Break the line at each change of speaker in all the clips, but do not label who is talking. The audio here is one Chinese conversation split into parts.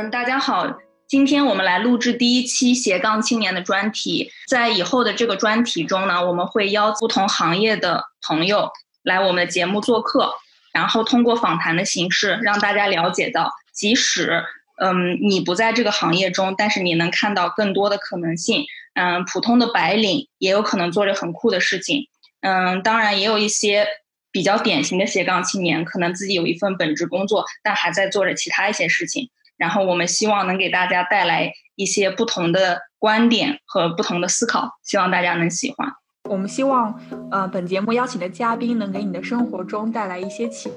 嗯，大家好，今天我们来录制第一期斜杠青年的专题。在以后的这个专题中呢，我们会邀不同行业的朋友来我们的节目做客，然后通过访谈的形式，让大家了解到，即使嗯你不在这个行业中，但是你能看到更多的可能性。嗯，普通的白领也有可能做着很酷的事情。嗯，当然也有一些比较典型的斜杠青年，可能自己有一份本职工作，但还在做着其他一些事情。然后我们希望能给大家带来一些不同的观点和不同的思考，希望大家能喜欢。
我们希望，呃，本节目邀请的嘉宾能给你的生活中带来一些启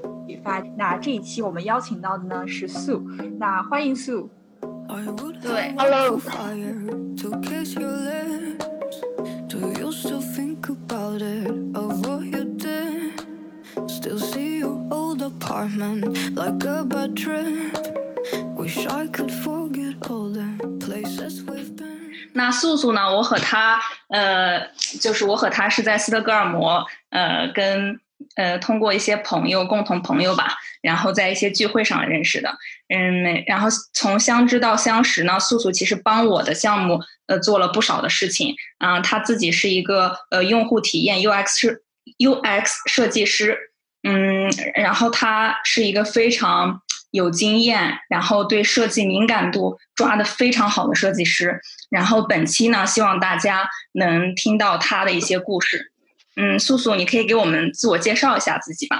发。那这一期我们邀请到的呢是素，那欢迎素。
对
，Hello。
那素素呢？我和他，呃，就是我和他是在斯德哥尔摩，呃，跟呃通过一些朋友，共同朋友吧，然后在一些聚会上认识的。嗯，然后从相知到相识呢，素素其实帮我的项目，呃，做了不少的事情。啊，他自己是一个呃用户体验 UX 设 UX 设计师。嗯，然后他是一个非常。有经验，然后对设计敏感度抓的非常好的设计师。然后本期呢，希望大家能听到他的一些故事。嗯，素素，你可以给我们自我介绍一下自己吧。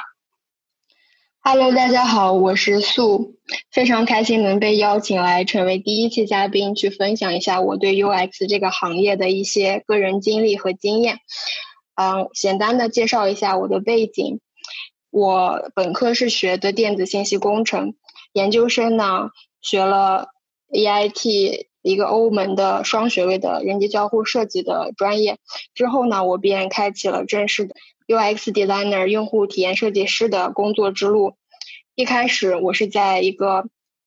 Hello，大家好，我是素，非常开心能被邀请来成为第一期嘉宾，去分享一下我对 UX 这个行业的一些个人经历和经验。嗯，简单的介绍一下我的背景，我本科是学的电子信息工程。研究生呢，学了 EIT 一个欧盟的双学位的人机交互设计的专业，之后呢，我便开启了正式的 UX designer 用户体验设计师的工作之路。一开始我是在一个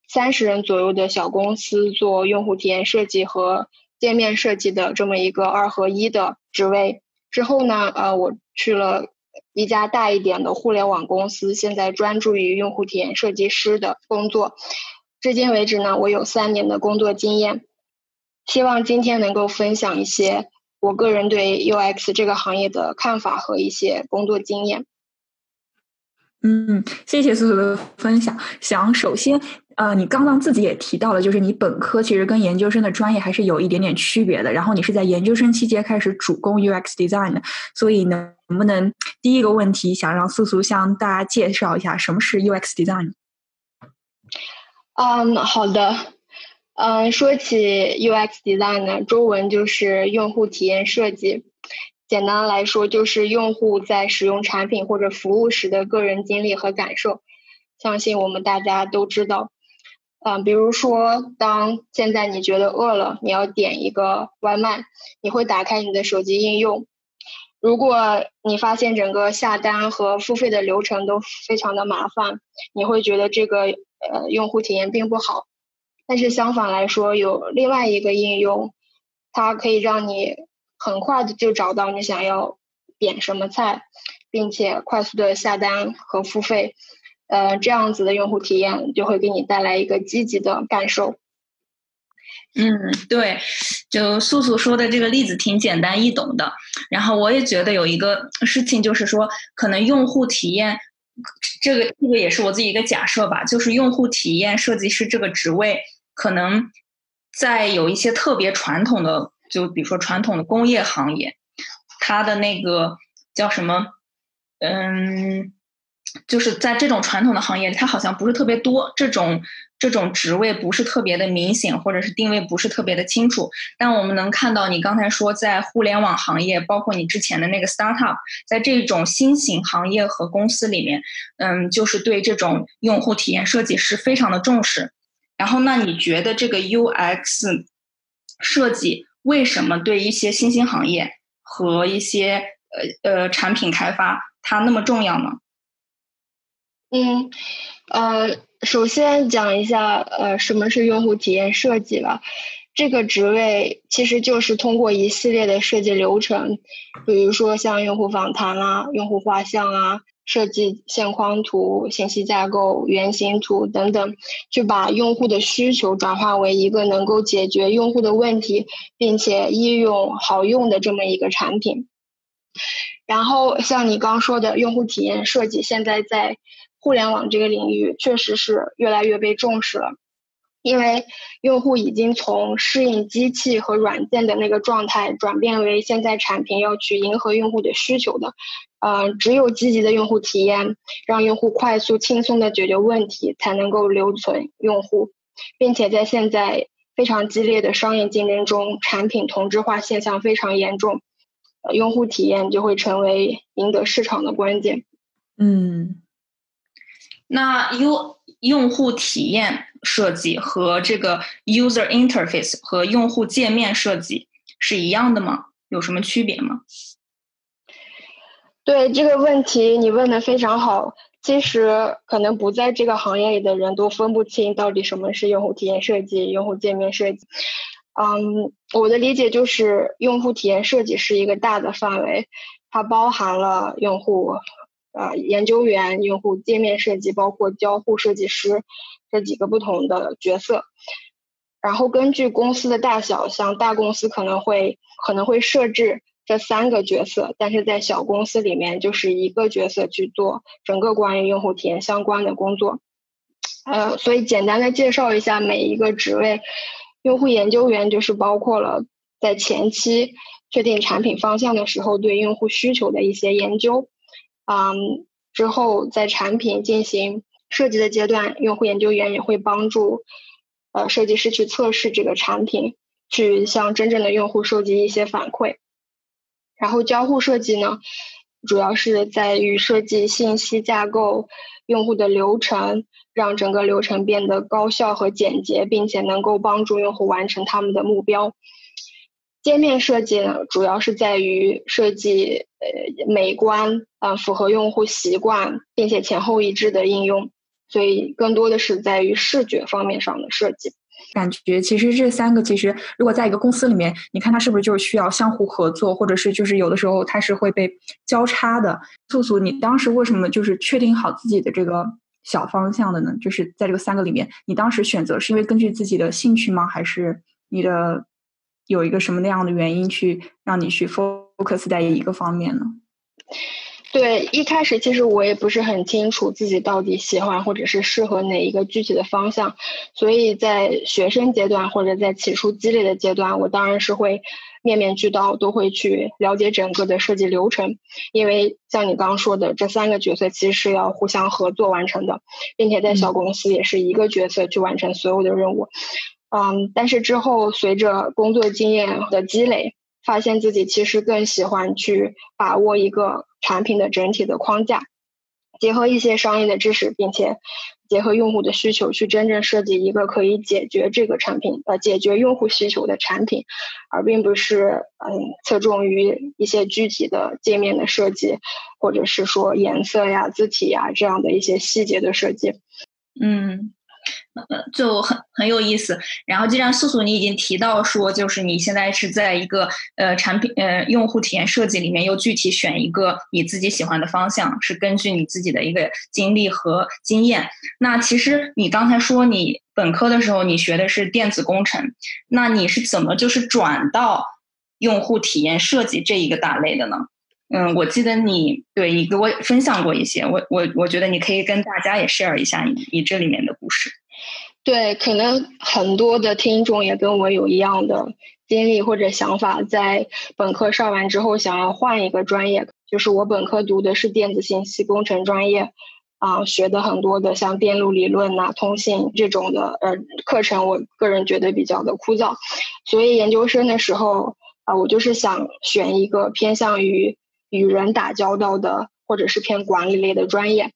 三十人左右的小公司做用户体验设计和界面设计的这么一个二合一的职位，之后呢，呃，我去了。一家大一点的互联网公司，现在专注于用户体验设计师的工作。至今为止呢，我有三年的工作经验。希望今天能够分享一些我个人对 UX 这个行业的看法和一些工作经验。
嗯，谢谢苏苏的分享。想首先。呃，你刚刚自己也提到了，就是你本科其实跟研究生的专业还是有一点点区别的。然后你是在研究生期间开始主攻 UX design 的，所以呢，能不能第一个问题想让素素向大家介绍一下什么是 UX design？
嗯，好的。嗯，说起 UX design 呢，中文就是用户体验设计。简单来说，就是用户在使用产品或者服务时的个人经历和感受。相信我们大家都知道。嗯，比如说，当现在你觉得饿了，你要点一个外卖，你会打开你的手机应用。如果你发现整个下单和付费的流程都非常的麻烦，你会觉得这个呃用户体验并不好。但是相反来说，有另外一个应用，它可以让你很快的就找到你想要点什么菜，并且快速的下单和付费。呃，这样子的用户体验就会给你带来一个积极的感受。
嗯，对，就素素说的这个例子挺简单易懂的。然后我也觉得有一个事情，就是说，可能用户体验这个这个也是我自己一个假设吧，就是用户体验设计师这个职位，可能在有一些特别传统的，就比如说传统的工业行业，它的那个叫什么，嗯。就是在这种传统的行业，它好像不是特别多。这种这种职位不是特别的明显，或者是定位不是特别的清楚。但我们能看到，你刚才说在互联网行业，包括你之前的那个 startup，在这种新型行业和公司里面，嗯，就是对这种用户体验设计师非常的重视。然后，那你觉得这个 UX 设计为什么对一些新兴行业和一些呃呃产品开发它那么重要呢？
嗯，呃，首先讲一下，呃，什么是用户体验设计吧。这个职位其实就是通过一系列的设计流程，比如说像用户访谈啦、用户画像啊、设计线框图、信息架构、原型图等等，去把用户的需求转化为一个能够解决用户的问题，并且易用好用的这么一个产品。然后像你刚说的用户体验设计，现在在互联网这个领域确实是越来越被重视了，因为用户已经从适应机器和软件的那个状态，转变为现在产品要去迎合用户的需求的。呃，只有积极的用户体验，让用户快速轻松的解决问题，才能够留存用户，并且在现在非常激烈的商业竞争中，产品同质化现象非常严重，用户体验就会成为赢得市场的关键。
嗯。
那 U 用户体验设计和这个 user interface 和用户界面设计是一样的吗？有什么区别吗？
对这个问题你问的非常好。其实可能不在这个行业里的人都分不清到底什么是用户体验设计、用户界面设计。嗯，我的理解就是用户体验设计是一个大的范围，它包含了用户。呃，研究员、用户界面设计，包括交互设计师这几个不同的角色。然后根据公司的大小，像大公司可能会可能会设置这三个角色，但是在小公司里面就是一个角色去做整个关于用户体验相关的工作。呃，所以简单的介绍一下每一个职位，用户研究员就是包括了在前期确定产品方向的时候，对用户需求的一些研究。嗯，之后在产品进行设计的阶段，用户研究员也会帮助呃设计师去测试这个产品，去向真正的用户收集一些反馈。然后交互设计呢，主要是在于设计信息架构、用户的流程，让整个流程变得高效和简洁，并且能够帮助用户完成他们的目标。界面设计呢，主要是在于设计呃美观啊，符合用户习惯，并且前后一致的应用，所以更多的是在于视觉方面上的设计。
感觉其实这三个其实如果在一个公司里面，你看它是不是就是需要相互合作，或者是就是有的时候它是会被交叉的。素素，你当时为什么就是确定好自己的这个小方向的呢？就是在这个三个里面，你当时选择是因为根据自己的兴趣吗？还是你的？有一个什么那样的原因去让你去 focus 在一个方面呢？
对，一开始其实我也不是很清楚自己到底喜欢或者是适合哪一个具体的方向，所以在学生阶段或者在起初积累的阶段，我当然是会面面俱到，都会去了解整个的设计流程，因为像你刚刚说的，这三个角色其实是要互相合作完成的，并且在小公司也是一个角色去完成所有的任务。嗯，但是之后随着工作经验的积累，发现自己其实更喜欢去把握一个产品的整体的框架，结合一些商业的知识，并且结合用户的需求，去真正设计一个可以解决这个产品呃解决用户需求的产品，而并不是嗯侧重于一些具体的界面的设计，或者是说颜色呀、字体呀这样的一些细节的设计。
嗯。呃，就很很有意思。然后，既然素素你已经提到说，就是你现在是在一个呃产品呃用户体验设计里面，又具体选一个你自己喜欢的方向，是根据你自己的一个经历和经验。那其实你刚才说你本科的时候你学的是电子工程，那你是怎么就是转到用户体验设计这一个大类的呢？嗯，我记得你对你给我分享过一些，我我我觉得你可以跟大家也 share 一下你你这里面的故事。
对，可能很多的听众也跟我有一样的经历或者想法，在本科上完之后想要换一个专业，就是我本科读的是电子信息工程专业，啊学的很多的像电路理论呐、通信这种的呃课程，我个人觉得比较的枯燥，所以研究生的时候啊，我就是想选一个偏向于与人打交道的。或者是偏管理类的专业，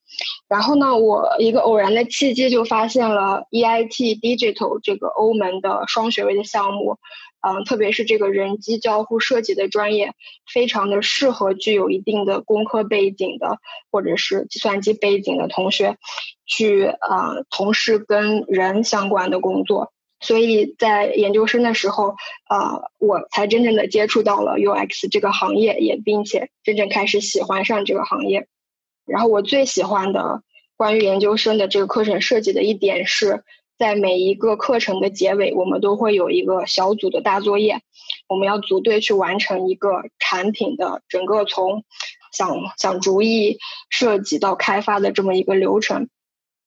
然后呢，我一个偶然的契机就发现了 EIT Digital 这个欧盟的双学位的项目，嗯，特别是这个人机交互设计的专业，非常的适合具有一定的工科背景的或者是计算机背景的同学，去啊从事跟人相关的工作。所以在研究生的时候，啊，我才真正的接触到了 UX 这个行业，也并且真正开始喜欢上这个行业。然后我最喜欢的关于研究生的这个课程设计的一点是，在每一个课程的结尾，我们都会有一个小组的大作业，我们要组队去完成一个产品的整个从想想主意设计到开发的这么一个流程。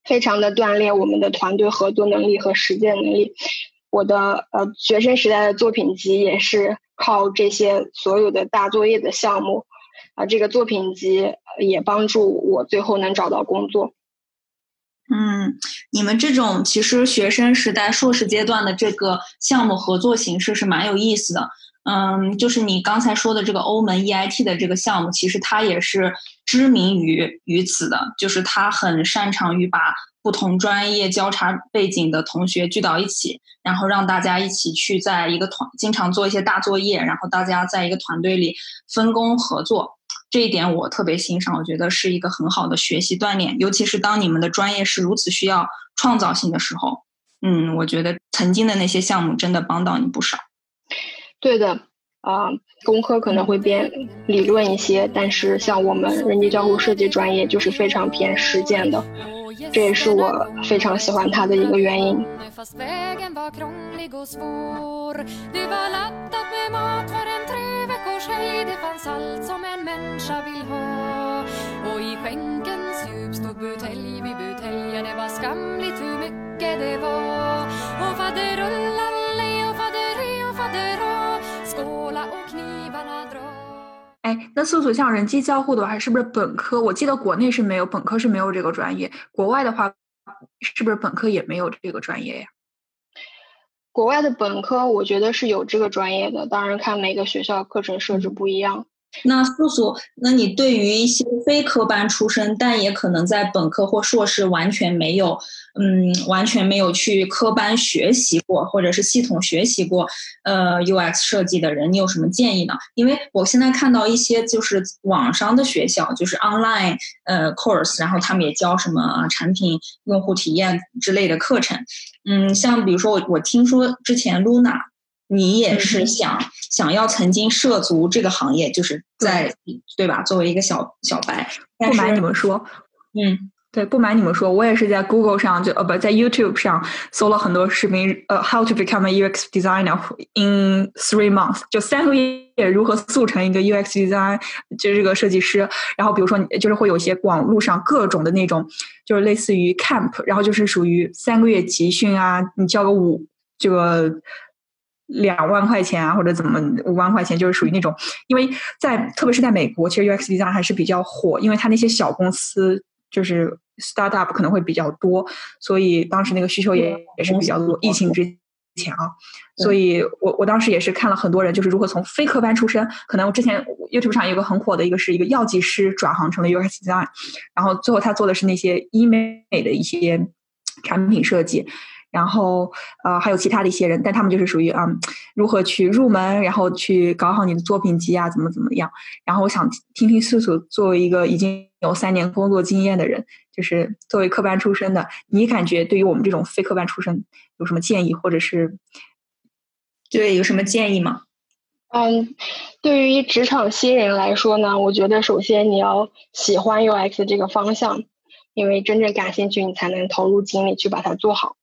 非常的锻炼我们的团队合作能力和实践能力。我的呃学生时代的作品集也是靠这些所有的大作业的项目啊，这个作品集也帮助我最后能找到工作。
嗯，你们这种其实学生时代硕士阶段的这个项目合作形式是蛮有意思的。嗯，就是你刚才说的这个欧盟 EIT 的这个项目，其实它也是知名于于此的，就是他很擅长于把不同专业交叉背景的同学聚到一起，然后让大家一起去在一个团，经常做一些大作业，然后大家在一个团队里分工合作，这一点我特别欣赏，我觉得是一个很好的学习锻炼，尤其是当你们的专业是如此需要创造性的时候，嗯，我觉得曾经的那些项目真的帮到你不少。
对的，啊，工科可能会偏理论一些，但是像我们人机交互设计专业就是非常偏实践的，这也是我非常喜欢它的一个原因。
哎，那素素像人机交互的话，是不是本科？我记得国内是没有，本科是没有这个专业。国外的话，是不是本科也没有这个专业呀？
国外的本科我觉得是有这个专业的，当然看每个学校课程设置不一样。
那素素，那你对于一些非科班出身，但也可能在本科或硕士完全没有，嗯，完全没有去科班学习过，或者是系统学习过，呃，UX 设计的人，你有什么建议呢？因为我现在看到一些就是网上的学校，就是 online 呃 course，然后他们也教什么产品用户体验之类的课程，嗯，像比如说我我听说之前 Luna。你也是想想要曾经涉足这个行业，就是在对吧？作为一个小小白，
不瞒你们说，
嗯，
对，不瞒你们说，我也是在 Google 上就呃不在 YouTube 上搜了很多视频，呃，How to become a UX designer in three months，就三个月如何速成一个 UX design，就是这个设计师。然后比如说，就是会有一些网络上各种的那种，就是类似于 camp，然后就是属于三个月集训啊，你交个五这个。两万块钱啊，或者怎么五万块钱，就是属于那种，因为在特别是在美国，其实 UX design 还是比较火，因为它那些小公司就是 startup 可能会比较多，所以当时那个需求也也是比较多。疫情之前啊，所以我我当时也是看了很多人，就是如何从非科班出身，可能我之前 YouTube 上有个很火的一个是一个药剂师转行成了 UX design，然后最后他做的是那些医美的一些产品设计。然后，呃，还有其他的一些人，但他们就是属于啊，如何去入门，然后去搞好你的作品集啊，怎么怎么样。然后我想听听素素作为一个已经有三年工作经验的人，就是作为科班出身的，你感觉对于我们这种非科班出身有什么建议，或者是
对有什么建议吗？
嗯，对于职场新人来说呢，我觉得首先你要喜欢 UX 这个方向，因为真正感兴趣，你才能投入精力去把它做好。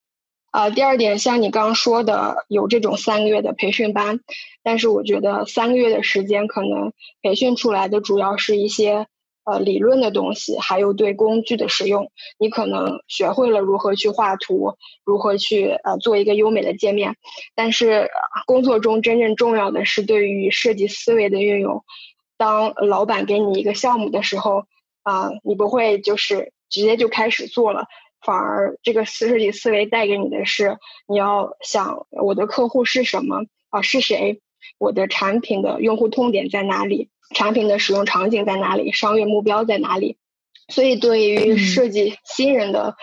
啊，第二点，像你刚刚说的，有这种三个月的培训班，但是我觉得三个月的时间，可能培训出来的主要是一些呃理论的东西，还有对工具的使用。你可能学会了如何去画图，如何去呃做一个优美的界面，但是工作中真正重要的是对于设计思维的运用。当老板给你一个项目的时候，啊，你不会就是。直接就开始做了，反而这个设计思维带给你的是，你要想我的客户是什么啊，是谁，我的产品的用户痛点在哪里，产品的使用场景在哪里，商业目标在哪里。所以，对于设计新人的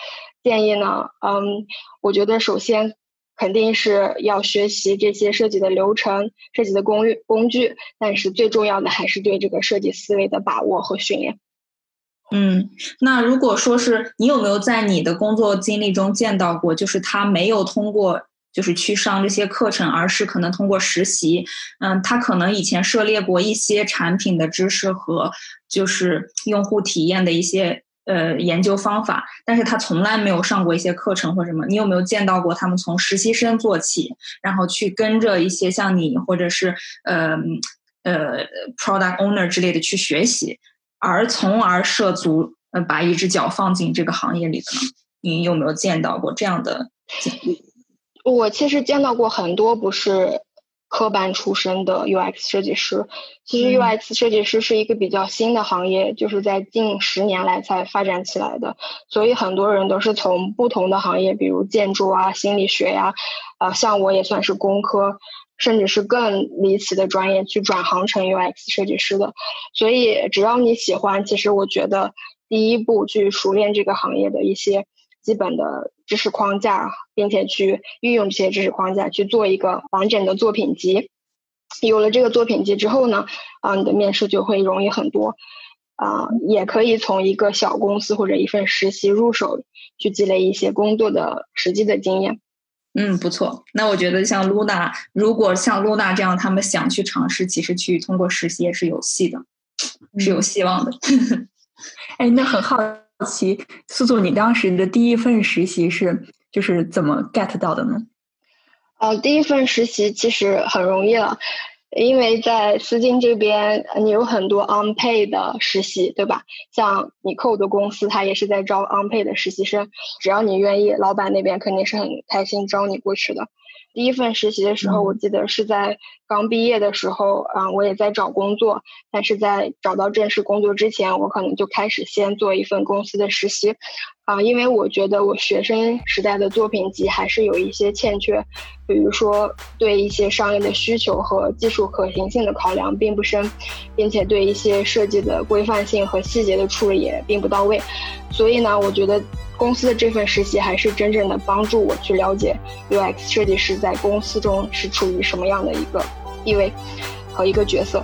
建议呢，嗯，我觉得首先肯定是要学习这些设计的流程、设计的工具工具，但是最重要的还是对这个设计思维的把握和训练。
嗯，那如果说是你有没有在你的工作经历中见到过，就是他没有通过就是去上这些课程，而是可能通过实习，嗯，他可能以前涉猎过一些产品的知识和就是用户体验的一些呃研究方法，但是他从来没有上过一些课程或什么。你有没有见到过他们从实习生做起，然后去跟着一些像你或者是呃呃 product owner 之类的去学习？而从而涉足，呃，把一只脚放进这个行业里的呢？你有没有见到过这样的经历？
我其实见到过很多不是科班出身的 UX 设计师。其实 UX 设计师是一个比较新的行业，就是在近十年来才发展起来的。所以很多人都是从不同的行业，比如建筑啊、心理学呀，啊，像我也算是工科。甚至是更离奇的专业去转行成 UX 设计师的，所以只要你喜欢，其实我觉得第一步去熟练这个行业的一些基本的知识框架，并且去运用这些知识框架去做一个完整的作品集。有了这个作品集之后呢，啊，你的面试就会容易很多。啊，也可以从一个小公司或者一份实习入手，去积累一些工作的实际的经验。
嗯，不错。那我觉得像露娜，如果像露娜这样，他们想去尝试，其实去通过实习也是有戏的，是有希望的。
哎，那很好奇，素素，你当时的第一份实习是就是怎么 get 到的呢？
哦，第一份实习其实很容易了。因为在思金这边，你有很多 unpaid 的实习，对吧？像你 code 的公司，它也是在招 unpaid 的实习生，只要你愿意，老板那边肯定是很开心招你过去的。第一份实习的时候，我记得是在刚毕业的时候，啊，我也在找工作，但是在找到正式工作之前，我可能就开始先做一份公司的实习。啊，因为我觉得我学生时代的作品集还是有一些欠缺，比如说对一些商业的需求和技术可行性的考量并不深，并且对一些设计的规范性和细节的处理也并不到位，所以呢，我觉得公司的这份实习还是真正的帮助我去了解 UX 设计师在公司中是处于什么样的一个地位和一个角色。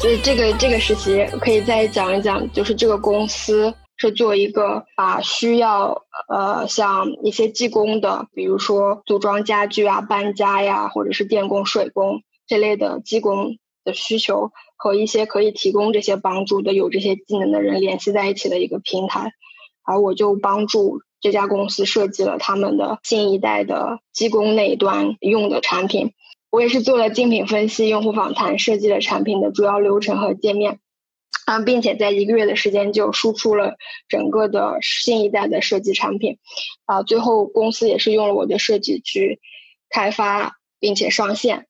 所以这个这个实习可以再讲一讲，就是这个公司是做一个把需要呃像一些技工的，比如说组装家具啊、搬家呀，或者是电工、水工这类的技工的需求和一些可以提供这些帮助的有这些技能的人联系在一起的一个平台，而我就帮助这家公司设计了他们的新一代的技工那一端用的产品。我也是做了竞品分析、用户访谈，设计了产品的主要流程和界面，啊，并且在一个月的时间就输出了整个的新一代的设计产品，啊，最后公司也是用了我的设计去开发并且上线，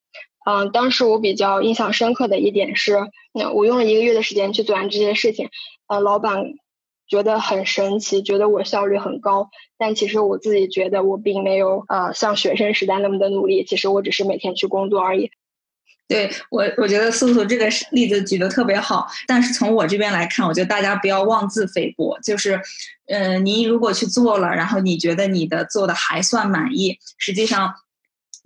嗯，当时我比较印象深刻的一点是，那我用了一个月的时间去做完这些事情，呃，老板。觉得很神奇，觉得我效率很高，但其实我自己觉得我并没有呃像学生时代那么的努力，其实我只是每天去工作而已。
对我，我觉得素素这个例子举得特别好，但是从我这边来看，我觉得大家不要妄自菲薄，就是，嗯，你如果去做了，然后你觉得你的做的还算满意，实际上。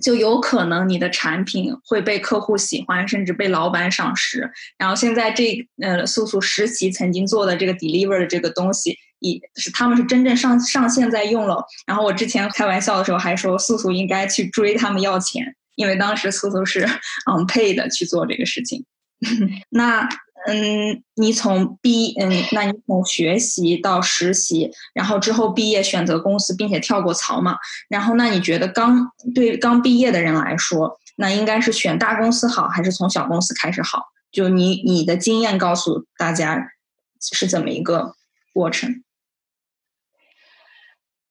就有可能你的产品会被客户喜欢，甚至被老板赏识。然后现在这呃，素素实习曾经做的这个 deliver 的这个东西，已是他们是真正上上线在用了。然后我之前开玩笑的时候还说，素素应该去追他们要钱，因为当时素素是 unpaid 去做这个事情。那。嗯，你从毕嗯，那你从学习到实习，然后之后毕业选择公司，并且跳过槽嘛？然后那你觉得刚对刚毕业的人来说，那应该是选大公司好，还是从小公司开始好？就你你的经验告诉大家是怎么一个过程？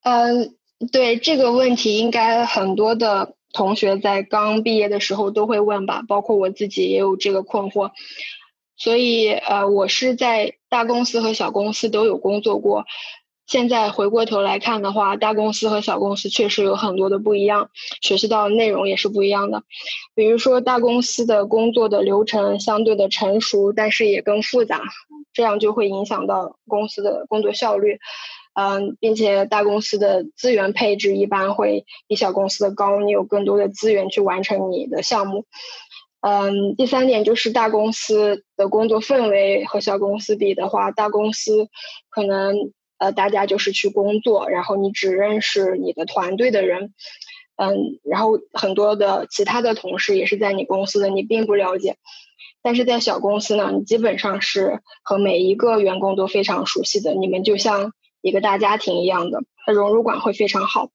嗯，对这个问题，应该很多的同学在刚毕业的时候都会问吧，包括我自己也有这个困惑。所以，呃，我是在大公司和小公司都有工作过。现在回过头来看的话，大公司和小公司确实有很多的不一样，学习到的内容也是不一样的。比如说，大公司的工作的流程相对的成熟，但是也更复杂，这样就会影响到公司的工作效率。嗯，并且大公司的资源配置一般会比小公司的高，你有更多的资源去完成你的项目。嗯，第三点就是大公司的工作氛围和小公司比的话，大公司可能呃大家就是去工作，然后你只认识你的团队的人，嗯，然后很多的其他的同事也是在你公司的，你并不了解。但是在小公司呢，你基本上是和每一个员工都非常熟悉的，你们就像。一个大家庭一样的，融入感会非常好。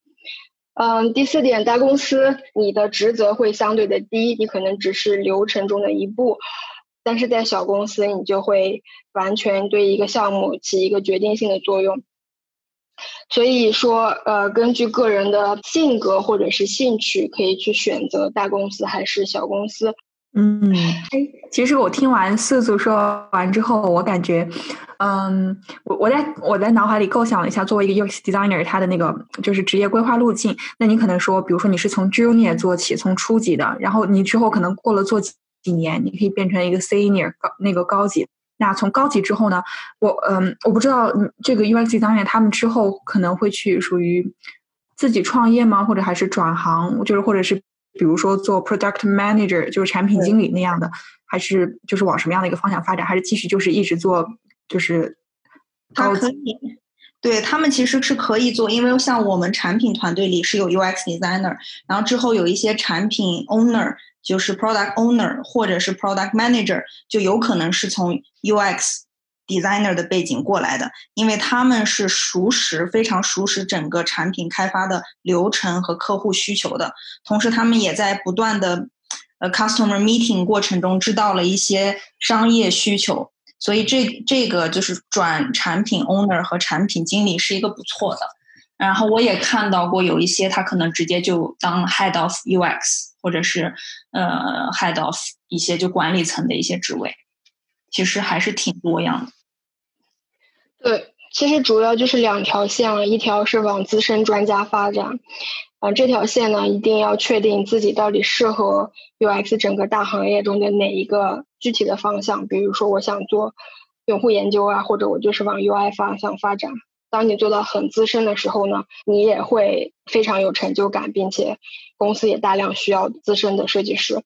嗯，第四点，大公司你的职责会相对的低，你可能只是流程中的一步，但是在小公司你就会完全对一个项目起一个决定性的作用。所以说，呃，根据个人的性格或者是兴趣，可以去选择大公司还是小公司。
嗯，哎，其实我听完四组说完之后，我感觉，嗯，我我在我在脑海里构想了一下，作为一个 UX designer，他的那个就是职业规划路径。那你可能说，比如说你是从 junior 做起，从初级的，然后你之后可能过了做几几年，你可以变成一个 senior 高那个高级。那从高级之后呢，我嗯，我不知道这个 UX designer 他们之后可能会去属于自己创业吗？或者还是转行？就是或者是。比如说做 product manager 就是产品经理那样的，还是就是往什么样的一个方向发展？还是其实就是一直做就是？
他可以，对他们其实是可以做，因为像我们产品团队里是有 UX designer，然后之后有一些产品 owner，就是 product owner 或者是 product manager，就有可能是从 UX。Designer 的背景过来的，因为他们是熟识非常熟识整个产品开发的流程和客户需求的，同时他们也在不断的呃 customer meeting 过程中知道了一些商业需求，所以这这个就是转产品 owner 和产品经理是一个不错的。然后我也看到过有一些他可能直接就当 head of UX 或者是呃 head of 一些就管理层的一些职位，其实还是挺多样的。
对，其实主要就是两条线了，一条是往资深专家发展，啊，这条线呢一定要确定自己到底适合 UX 整个大行业中的哪一个具体的方向。比如说，我想做用户研究啊，或者我就是往 UI 方向发展。当你做到很资深的时候呢，你也会非常有成就感，并且公司也大量需要资深的设计师。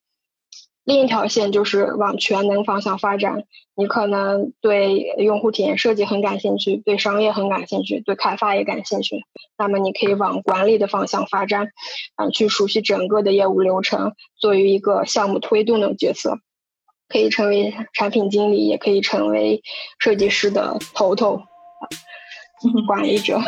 另一条线就是往全能方向发展，你可能对用户体验设计很感兴趣，对商业很感兴趣，对开发也感兴趣。那么你可以往管理的方向发展，啊，去熟悉整个的业务流程，作为一个项目推动的角色，可以成为产品经理，也可以成为设计师的头头，管理者。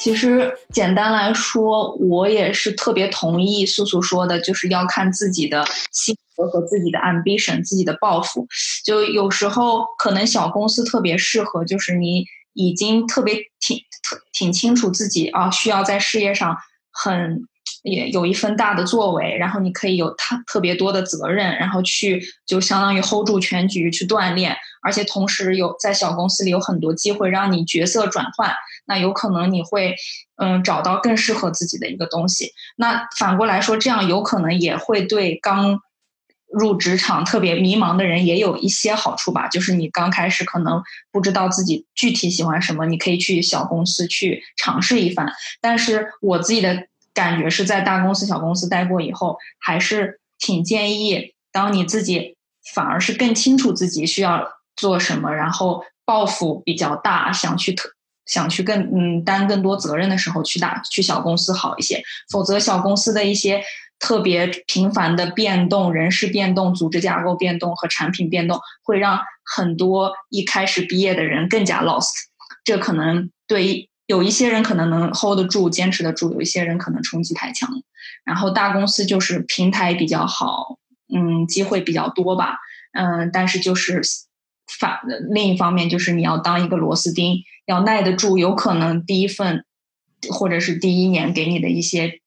其实简单来说，我也是特别同意素素说的，就是要看自己的性和自己的 ambition，自己的抱负。就有时候可能小公司特别适合，就是你已经特别挺特挺清楚自己啊，需要在事业上很。也有一份大的作为，然后你可以有特特别多的责任，然后去就相当于 hold 住全局去锻炼，而且同时有在小公司里有很多机会让你角色转换，那有可能你会嗯找到更适合自己的一个东西。那反过来说，这样有可能也会对刚入职场特别迷茫的人也有一些好处吧，就是你刚开始可能不知道自己具体喜欢什么，你可以去小公司去尝试一番。但是我自己的感觉是在大公司、小公司待过以后，还是挺建议，当你自己反而是更清楚自己需要做什么，然后抱负比较大，想去特想去更嗯担更多责任的时候，去大去小公司好一些。否则小公司的一些。特别频繁的变动、人事变动、组织架构变动和产品变动，会让很多一开始毕业的人更加 lost。这可能对有一些人可能能 hold 得住、坚持得住，有一些人可能冲击太强。然后大公司就是平台比较好，嗯，机会比较多吧，嗯，但是就是反另一方面就是你要当一个螺丝钉，要耐得住，有可能第一份或者是第一年给你的一些。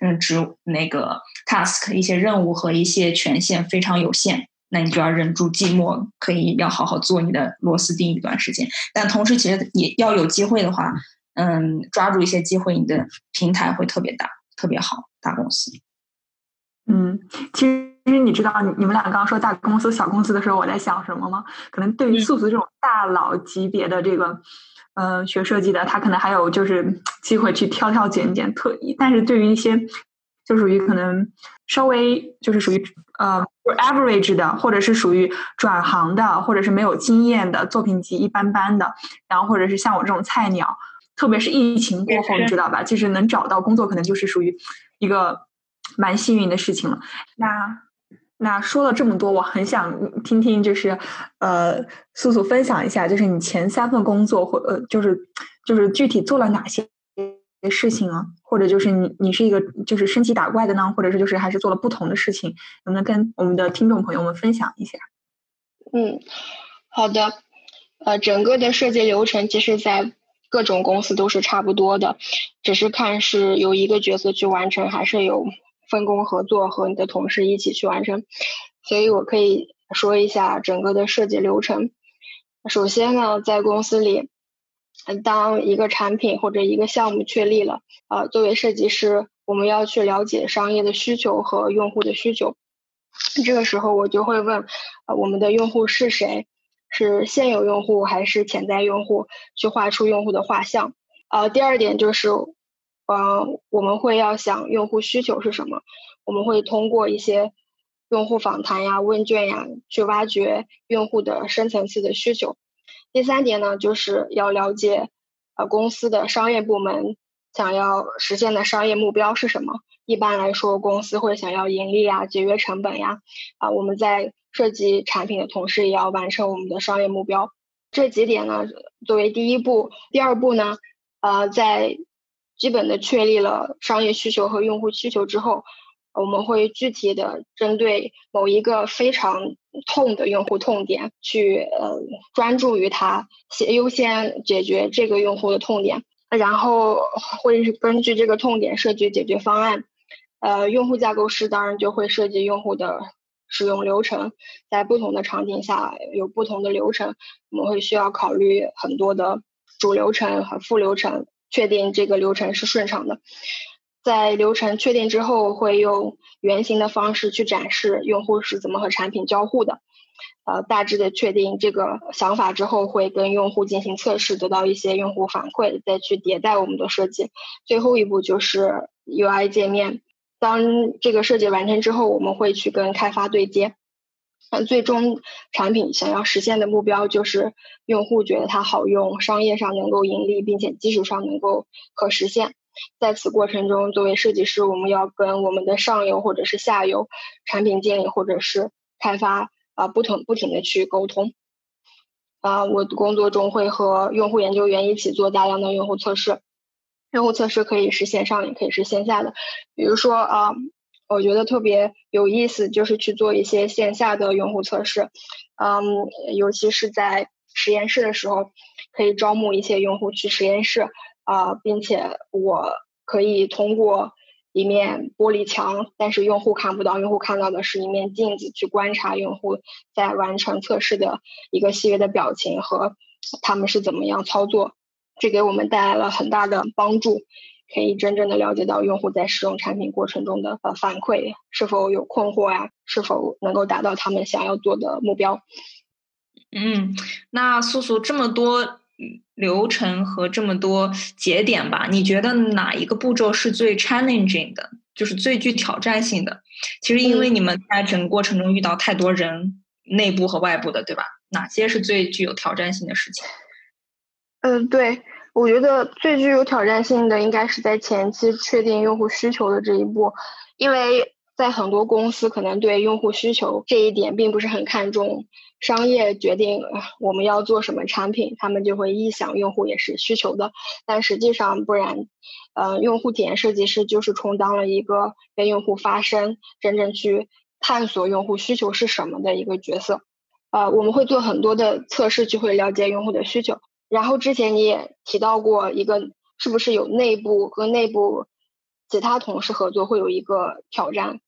嗯，职那个 task 一些任务和一些权限非常有限，那你就要忍住寂寞，可以要好好做你的螺丝钉一段时间。但同时，其实也要有机会的话，嗯，抓住一些机会，你的平台会特别大，特别好。大公司，
嗯，其实你知道，你你们俩刚刚说大公司、小公司的时候，我在想什么吗？可能对于素素这种大佬级别的这个。嗯，呃学设计的他可能还有就是机会去挑挑拣拣特，但是对于一些就属于可能稍微就是属于呃 average 的，或者是属于转行的，或者是没有经验的作品集一般般的，然后或者是像我这种菜鸟，特别是疫情过后，你知道吧？就是能找到工作，可能就是属于一个蛮幸运的事情了。那。那说了这么多，我很想听听，就是呃，素素分享一下，就是你前三份工作或呃，就是就是具体做了哪些事情啊？或者就是你你是一个就是升级打怪的呢？或者是就是还是做了不同的事情？能不能跟我们的听众朋友们分享一下？
嗯，好的。呃，整个的设计流程其实，在各种公司都是差不多的，只是看是由一个角色去完成，还是有。分工合作和你的同事一起去完成，所以我可以说一下整个的设计流程。首先呢，在公司里，当一个产品或者一个项目确立了，呃，作为设计师，我们要去了解商业的需求和用户的需求。这个时候我就会问，呃，我们的用户是谁？是现有用户还是潜在用户？去画出用户的画像。呃，第二点就是。嗯，我们会要想用户需求是什么，我们会通过一些用户访谈呀、问卷呀，去挖掘用户的深层次的需求。第三点呢，就是要了解呃公司的商业部门想要实现的商业目标是什么。一般来说，公司会想要盈利呀、节约成本呀。啊，我们在设计产品的同时，也要完成我们的商业目标。这几点呢，作为第一步。第二步呢，呃，在基本的确立了商业需求和用户需求之后，我们会具体的针对某一个非常痛的用户痛点去呃专注于它，先优先解决这个用户的痛点，然后会根据这个痛点设计解决方案。呃，用户架构师当然就会设计用户的使用流程，在不同的场景下有不同的流程，我们会需要考虑很多的主流程和副流程。确定这个流程是顺畅的，在流程确定之后，会用原型的方式去展示用户是怎么和产品交互的。呃，大致的确定这个想法之后，会跟用户进行测试，得到一些用户反馈，再去迭代我们的设计。最后一步就是 UI 界面。当这个设计完成之后，我们会去跟开发对接。最终产品想要实现的目标就是用户觉得它好用，商业上能够盈利，并且技术上能够可实现。在此过程中，作为设计师，我们要跟我们的上游或者是下游产品经理或者是开发啊不同不停的去沟通。啊，我的工作中会和用户研究员一起做大量的用户测试。用户测试可以是线上，也可以是线下的，比如说啊。我觉得特别有意思，就是去做一些线下的用户测试，嗯，尤其是在实验室的时候，可以招募一些用户去实验室，啊，并且我可以通过一面玻璃墙，但是用户看不到，用户看到的是一面镜子，去观察用户在完成测试的一个细微的表情和他们是怎么样操作，这给我们带来了很大的帮助。可以真正的了解到用户在使用产品过程中的呃反馈，是否有困惑啊，是否能够达到他们想要做的目标。
嗯，那素素这么多流程和这么多节点吧，你觉得哪一个步骤是最 challenging 的，就是最具挑战性的？其实因为你们在整个过程中遇到太多人，内部和外部的，对吧？哪些是最具有挑战性的事情？
嗯，对，我觉得最具有挑战性的应该是在前期确定用户需求的这一步，因为在很多公司可能对用户需求这一点并不是很看重，商业决定我们要做什么产品，他们就会臆想用户也是需求的，但实际上不然，呃，用户体验设计师就是充当了一个跟用户发声，真正去探索用户需求是什么的一个角色，呃，我们会做很多的测试，去会了解用户的需求。然后之前你也提到过一个，是不是有内部和内部其他同事合作会有一个挑战？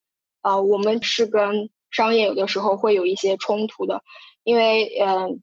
呃，我们是跟商业有的时候会有一些冲突的，因为嗯，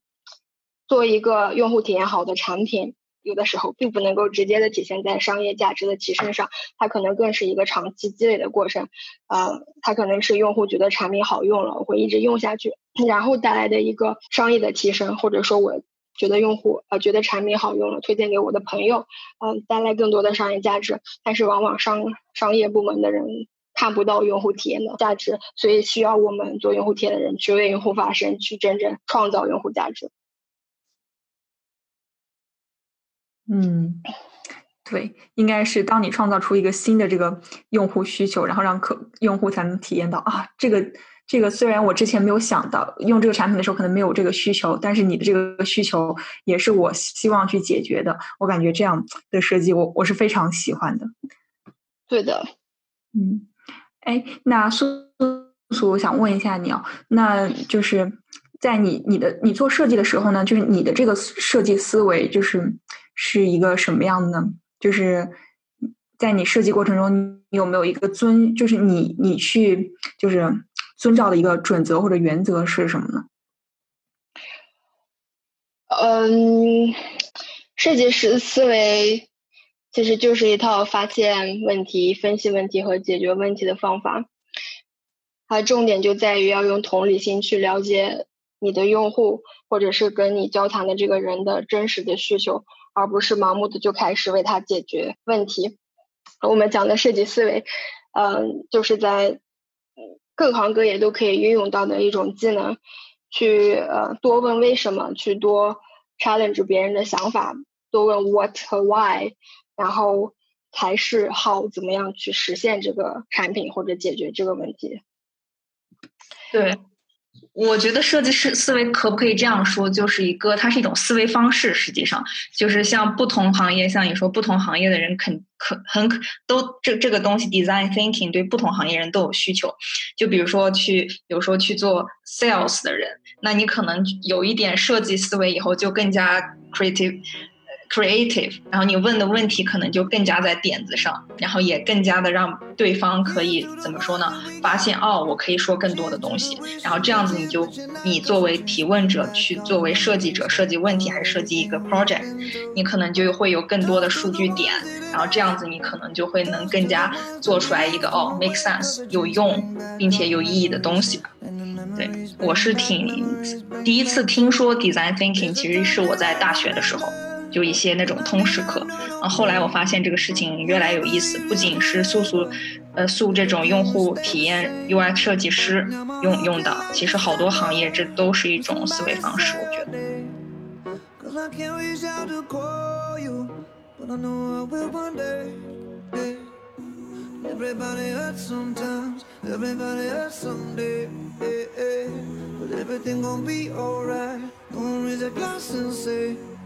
作为一个用户体验好的产品，有的时候并不能够直接的体现在商业价值的提升上，它可能更是一个长期积累的过程。呃，它可能是用户觉得产品好用了，我会一直用下去，然后带来的一个商业的提升，或者说我。觉得用户呃觉得产品好用了，推荐给我的朋友，嗯，带来更多的商业价值。但是往往商商业部门的人看不到用户体验的价值，所以需要我们做用户体验的人去为用户发声，去真正创造用户价值。
嗯，对，应该是当你创造出一个新的这个用户需求，然后让客用户才能体验到啊这个。这个虽然我之前没有想到用这个产品的时候可能没有这个需求，但是你的这个需求也是我希望去解决的。我感觉这样的设计，我我是非常喜欢的。
对的，
嗯，哎，那苏苏，我想问一下你哦，那就是在你你的你做设计的时候呢，就是你的这个设计思维就是是一个什么样的呢？就是在你设计过程中，你有没有一个遵，就是你你去就是。遵照的一个准则或者原则是什么呢？
嗯，设计师思维其实就是一套发现问题、分析问题和解决问题的方法。它重点就在于要用同理心去了解你的用户或者是跟你交谈的这个人的真实的需求，而不是盲目的就开始为他解决问题。我们讲的设计思维，嗯，就是在。各行各业都可以运用到的一种技能，去呃多问为什么，去多 challenge 别人的想法，多问 what 和 why，然后才是 how 怎么样去实现这个产品或者解决这个问题。
对。我觉得设计师思维可不可以这样说，就是一个，它是一种思维方式。实际上，就是像不同行业，像你说不同行业的人，肯可很可都这这个东西，design thinking 对不同行业人都有需求。就比如说去，有时候去做 sales 的人，那你可能有一点设计思维，以后就更加 creative。creative，然后你问的问题可能就更加在点子上，然后也更加的让对方可以怎么说呢？发现哦，我可以说更多的东西，然后这样子你就你作为提问者去作为设计者设计问题还是设计一个 project，你可能就会有更多的数据点，然后这样子你可能就会能更加做出来一个哦 make sense 有用并且有意义的东西吧。对我是挺第一次听说 design thinking，其实是我在大学的时候。就一些那种通识课，啊，后来我发现这个事情越来有意思，不仅是素素，呃，素这种用户体验 UI 设计师用用的，其实好多行业这都是一种思维方式，我觉得。Hey,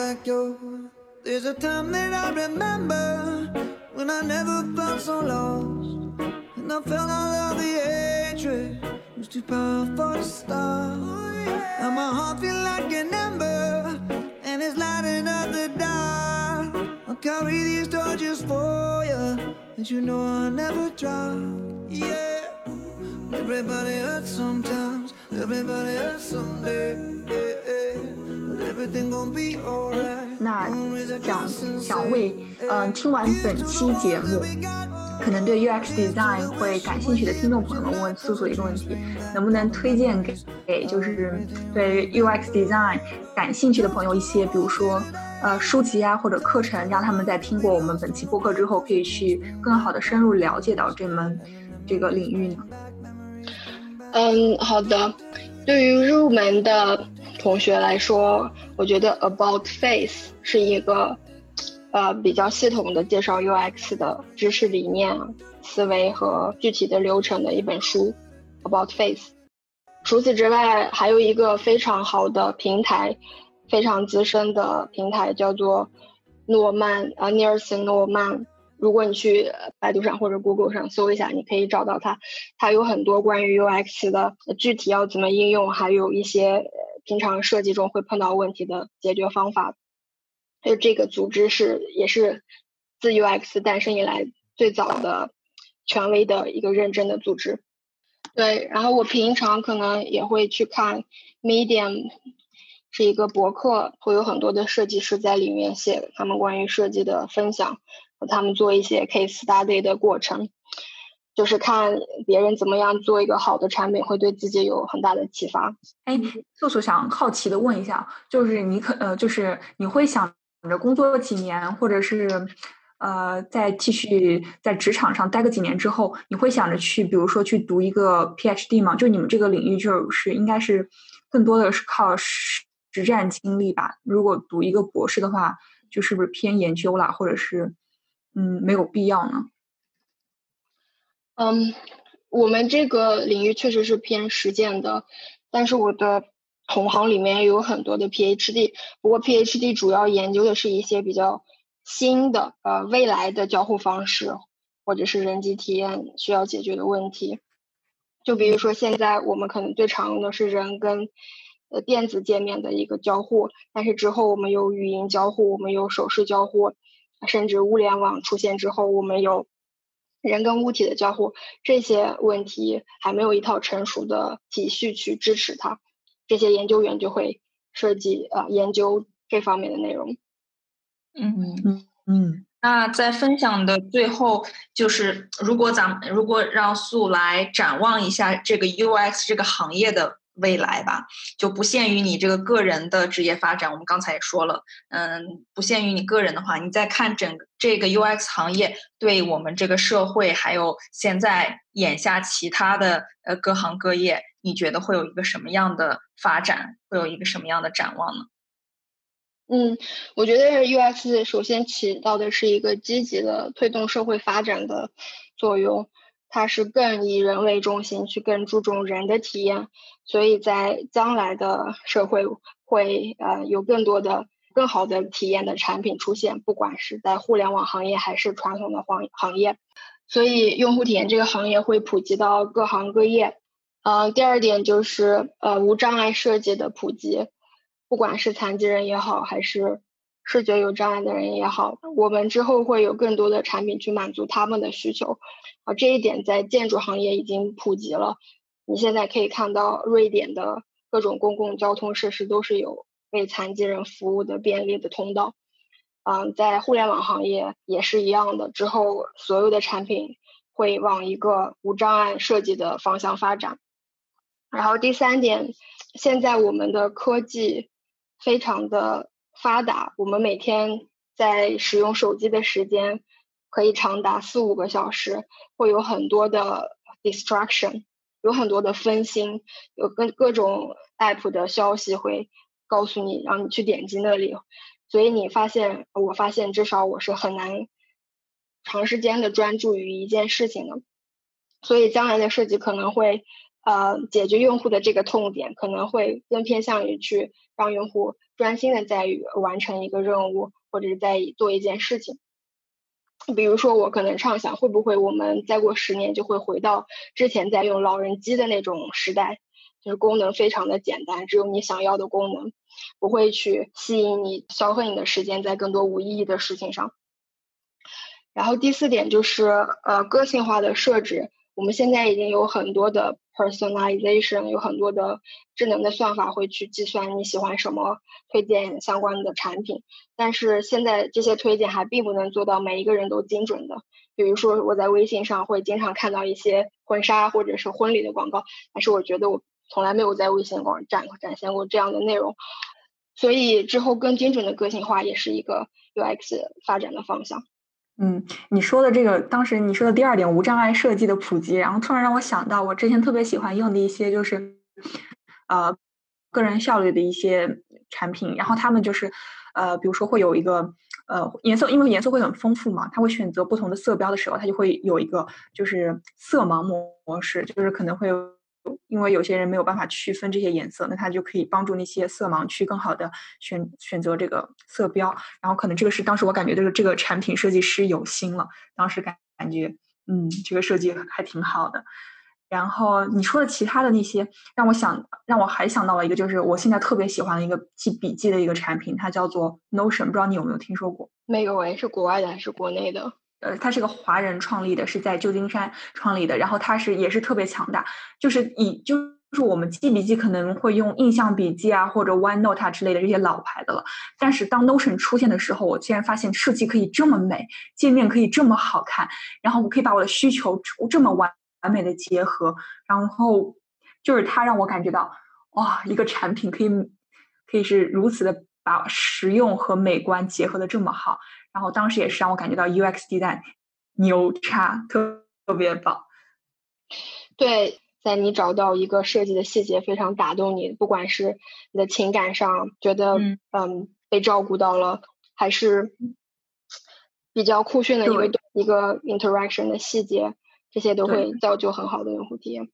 There's a time that I remember when I never felt so lost. And I felt all of the hatred was too powerful to stop. And my heart feel like an ember, and it's lighting up the dark. I'll carry these torches for you, and you know I'll never drop. Yeah, everybody hurts sometimes, everybody hurts someday. Yeah, yeah.
那想想为嗯、听完本期节目，可能对 UX design 会感兴趣的听众朋友们问素素一个问题：能不能推荐给给就是对 UX design 感兴趣的朋友一些，比如说呃书籍啊或者课程，让他们在听过我们本期播客之后，可以去更好的深入了解到这门这个领域呢？
嗯，好的。对于入门的同学来说，我觉得 About Face 是一个呃比较系统的介绍 UX 的知识理念、思维和具体的流程的一本书，About Face。除此之外，还有一个非常好的平台，非常资深的平台叫做诺曼啊，尼尔森诺曼。如果你去百度上或者 Google 上搜一下，你可以找到它。它有很多关于 UX 的具体要怎么应用，还有一些平常设计中会碰到问题的解决方法。就这个组织是也是自 UX 诞生以来最早的权威的一个认证的组织。对，然后我平常可能也会去看 Medium，是一个博客，会有很多的设计师在里面写他们关于设计的分享。和他们做一些 case study 的过程，就是看别人怎么样做一个好的产品，会对自己有很大的启发。
哎，素素想好奇的问一下，就是你可呃，就是你会想着工作几年，或者是呃，再继续在职场上待个几年之后，你会想着去，比如说去读一个 PhD 吗？就你们这个领域，就是应该是更多的是靠实实战经历吧？如果读一个博士的话，就是不是偏研究啦，或者是？嗯，没有必要呢。
嗯，我们这个领域确实是偏实践的，但是我的同行里面有很多的 PhD，不过 PhD 主要研究的是一些比较新的呃未来的交互方式，或者是人机体验需要解决的问题。就比如说现在我们可能最常用的是人跟呃电子界面的一个交互，但是之后我们有语音交互，我们有手势交互。甚至物联网出现之后，我们有人跟物体的交互，这些问题还没有一套成熟的体系去支持它，这些研究员就会设计呃研究这方面的内容。
嗯嗯嗯。那在分享的最后，就是如果咱们如果让素来展望一下这个 UX 这个行业的。未来吧，就不限于你这个个人的职业发展。我们刚才也说了，嗯，不限于你个人的话，你再看整这个 UX 行业，对我们这个社会，还有现在眼下其他的呃各行各业，你觉得会有一个什么样的发展？会有一个什么样的展望呢？
嗯，我觉得 UX 首先起到的是一个积极的推动社会发展的作用。它是更以人为中心，去更注重人的体验，所以在将来的社会会呃有更多的更好的体验的产品出现，不管是在互联网行业还是传统的行行业，所以用户体验这个行业会普及到各行各业。呃，第二点就是呃无障碍设计的普及，不管是残疾人也好，还是视觉有障碍的人也好，我们之后会有更多的产品去满足他们的需求。啊，这一点在建筑行业已经普及了。你现在可以看到，瑞典的各种公共交通设施都是有为残疾人服务的便利的通道。嗯，在互联网行业也是一样的。之后所有的产品会往一个无障碍设计的方向发展。然后第三点，现在我们的科技非常的发达，我们每天在使用手机的时间。可以长达四五个小时，会有很多的 distraction，有很多的分心，有各各种 app 的消息会告诉你，让你去点击那里，所以你发现，我发现至少我是很难长时间的专注于一件事情的，所以将来的设计可能会呃解决用户的这个痛点，可能会更偏向于去让用户专心的在于完成一个任务，或者是在做一件事情。比如说，我可能畅想，会不会我们再过十年就会回到之前在用老人机的那种时代，就是功能非常的简单，只有你想要的功能，不会去吸引你消费你的时间在更多无意义的事情上。然后第四点就是呃个性化的设置，我们现在已经有很多的 personalization，有很多的智能的算法会去计算你喜欢什么，推荐相关的产品。但是现在这些推荐还并不能做到每一个人都精准的。比如说我在微信上会经常看到一些婚纱或者是婚礼的广告，但是我觉得我从来没有在微信广展展现过这样的内容。所以之后更精准的个性化也是一个 UX 发展的方向。
嗯，你说的这个，当时你说的第二点无障碍设计的普及，然后突然让我想到，我之前特别喜欢用的一些就是，呃，个人效率的一些产品，然后他们就是，呃，比如说会有一个，呃，颜色，因为颜色会很丰富嘛，他会选择不同的色标的时候，他就会有一个就是色盲模式，就是可能会。因为有些人没有办法区分这些颜色，那它就可以帮助那些色盲去更好的选选择这个色标。然后可能这个是当时我感觉就是这个产品设计师有心了，当时感感觉嗯这个设计还挺好的。然后你说的其他的那些让我想让我还想到了一个，就是我现在特别喜欢的一个记笔记的一个产品，它叫做 Notion，不知道你有没有听说过？
没有诶，是国外的还是国内的？
呃，他是个华人创立的，是在旧金山创立的。然后他是也是特别强大，就是以就是我们记笔记可能会用印象笔记啊或者 OneNote 之类的这些老牌的了。但是当 Notion 出现的时候，我竟然发现设计可以这么美，界面可以这么好看，然后我可以把我的需求这么完完美的结合。然后就是它让我感觉到，哇，一个产品可以可以是如此的把实用和美观结合的这么好。然后当时也是让我感觉到 UX design 牛叉，特特别棒。
对，在你找到一个设计的细节非常打动你，不管是你的情感上觉得嗯被照顾到了，还是比较酷炫的一个一个 interaction 的细节，这些都会造就很好的用户体验。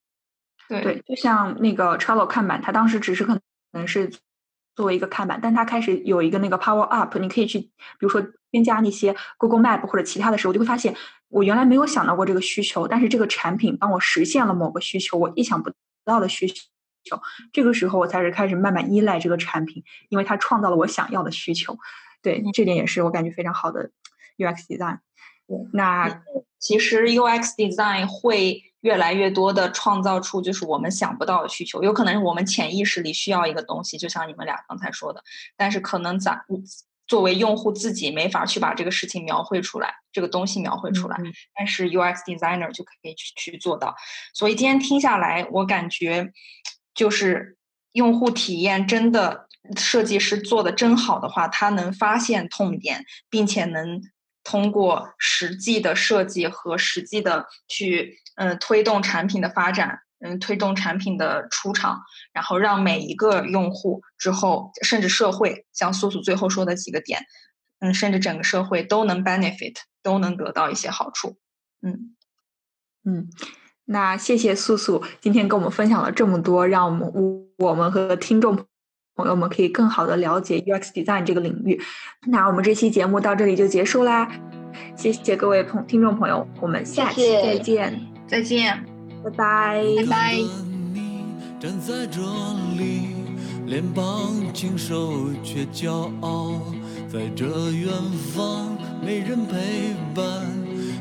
对，就像那个 Trello 看板，它当时只是可能是。作为一个看板，但它开始有一个那个 Power Up，你可以去，比如说添加那些 Google Map 或者其他的时候，就会发现我原来没有想到过这个需求，但是这个产品帮我实现了某个需求，我意想不到的需求。这个时候我才是开始慢慢依赖这个产品，因为它创造了我想要的需求。对，这点也是我感觉非常好的 UX design。那
其实 UX design 会。越来越多的创造出就是我们想不到的需求，有可能是我们潜意识里需要一个东西，就像你们俩刚才说的，但是可能咱作为用户自己没法去把这个事情描绘出来，这个东西描绘出来，但是 UX designer 就可以去去做到。所以今天听下来，我感觉就是用户体验真的设计师做的真好的话，他能发现痛点，并且能通过实际的设计和实际的去。嗯，推动产品的发展，嗯，推动产品的出厂，然后让每一个用户之后，甚至社会，像素素最后说的几个点，嗯，甚至整个社会都能 benefit，都能得到一些好处。嗯
嗯，那谢谢素素今天跟我们分享了这么多，让我们我们和听众朋友们可以更好的了解 UX design 这个领域。那我们这期节目到这里就结束啦，谢谢各位朋听众朋友，我们下期再见。
再见，
拜拜，
拜拜。
站在这里，脸庞清瘦却骄傲，在这远方没人陪伴，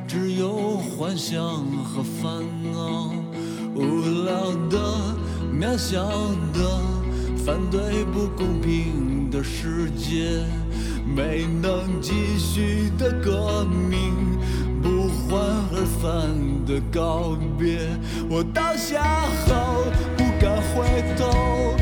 只有幻想和烦恼。无聊的，渺小的，反对不公平的世界没能继续的革命不欢而散的告别。我倒下后不敢回头